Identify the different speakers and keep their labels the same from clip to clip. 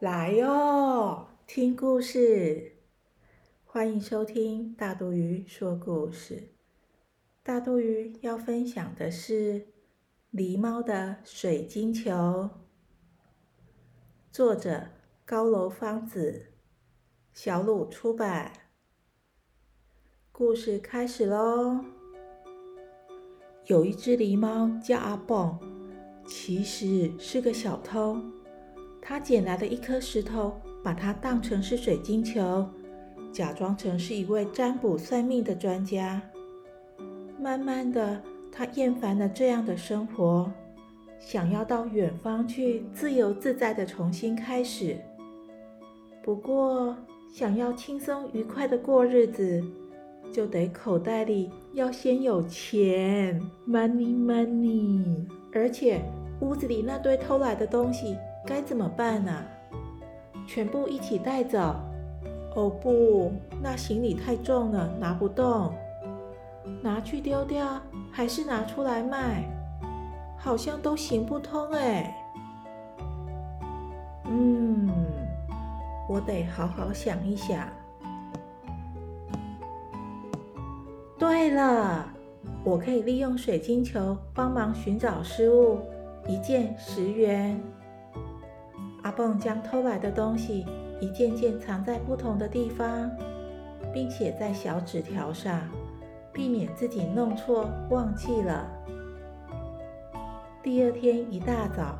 Speaker 1: 来哟，听故事！欢迎收听大肚鱼说故事。大肚鱼要分享的是《狸猫的水晶球》，作者高楼芳子，小鲁出版。故事开始喽！有一只狸猫叫阿蹦，其实是个小偷。他捡来的一颗石头，把它当成是水晶球，假装成是一位占卜算命的专家。慢慢的，他厌烦了这样的生活，想要到远方去自由自在的重新开始。不过，想要轻松愉快的过日子，就得口袋里要先有钱，money money。而且，屋子里那堆偷来的东西。该怎么办呢？全部一起带走？哦不，那行李太重了，拿不动。拿去丢掉，还是拿出来卖？好像都行不通哎。嗯，我得好好想一想。对了，我可以利用水晶球帮忙寻找失物，一件十元。阿蹦将偷来的东西一件件藏在不同的地方，并写在小纸条上，避免自己弄错忘记了。第二天一大早，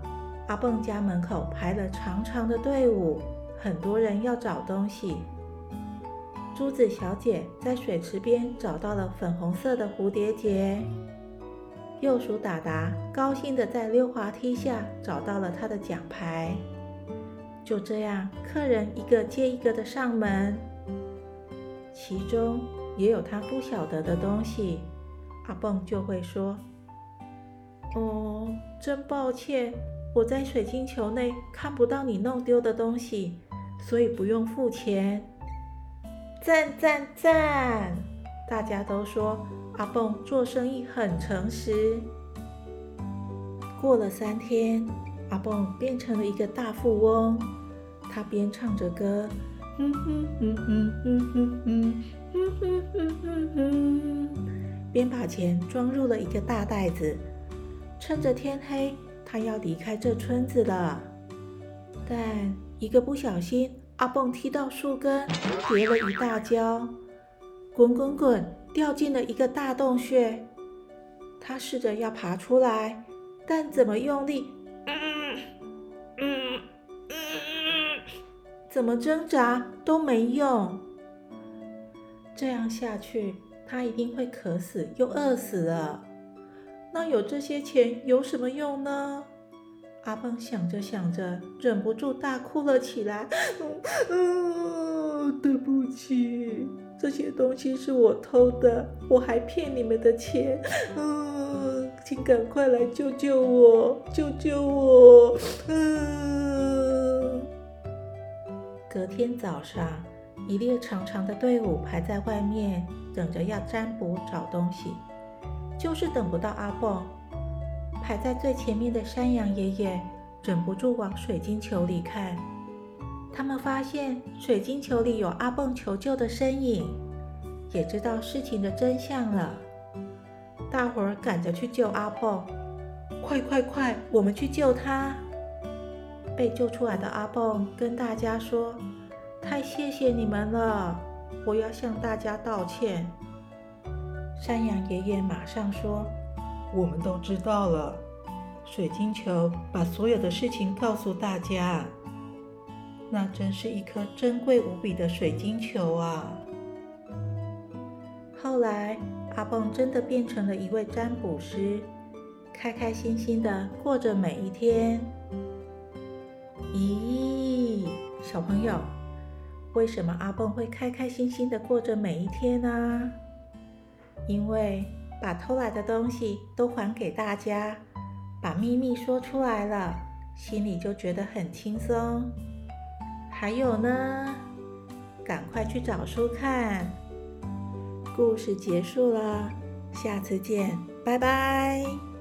Speaker 1: 阿蹦家门口排了长长的队伍，很多人要找东西。珠子小姐在水池边找到了粉红色的蝴蝶结，幼鼠达达高兴地在溜滑梯下找到了他的奖牌。就这样，客人一个接一个的上门，其中也有他不晓得的东西。阿蹦就会说：“哦，真抱歉，我在水晶球内看不到你弄丢的东西，所以不用付钱。”赞赞赞！大家都说阿蹦做生意很诚实。过了三天。阿蹦变成了一个大富翁他边唱着歌哼哼哼哼哼哼哼哼哼哼哼哼边把钱装入了一个大袋子趁着天黑他要离开这村子了但一个不小心阿蹦踢到树根跌了一大跤滚滚滚掉进了一个大洞穴他试着要爬出来但怎么用力怎么挣扎都没用，这样下去，他一定会渴死又饿死了。那有这些钱有什么用呢？阿邦想着想着，忍不住大哭了起来。嗯，对不起，这些东西是我偷的，我还骗你们的钱。嗯，请赶快来救救我，救救我。嗯。隔天早上，一列长长的队伍排在外面，等着要占卜找东西，就是等不到阿蹦。排在最前面的山羊爷爷忍不住往水晶球里看，他们发现水晶球里有阿蹦求救的身影，也知道事情的真相了。大伙儿赶着去救阿蹦，快快快，我们去救他！被救出来的阿蹦跟大家说：“太谢谢你们了，我要向大家道歉。”山羊爷爷马上说：“
Speaker 2: 我们都知道了。”水晶球把所有的事情告诉大家。那真是一颗珍贵无比的水晶球啊！
Speaker 1: 后来，阿蹦真的变成了一位占卜师，开开心心的过着每一天。咦，小朋友，为什么阿蹦会开开心心的过着每一天呢？因为把偷来的东西都还给大家，把秘密说出来了，心里就觉得很轻松。还有呢，赶快去找书看。故事结束了，下次见，拜拜。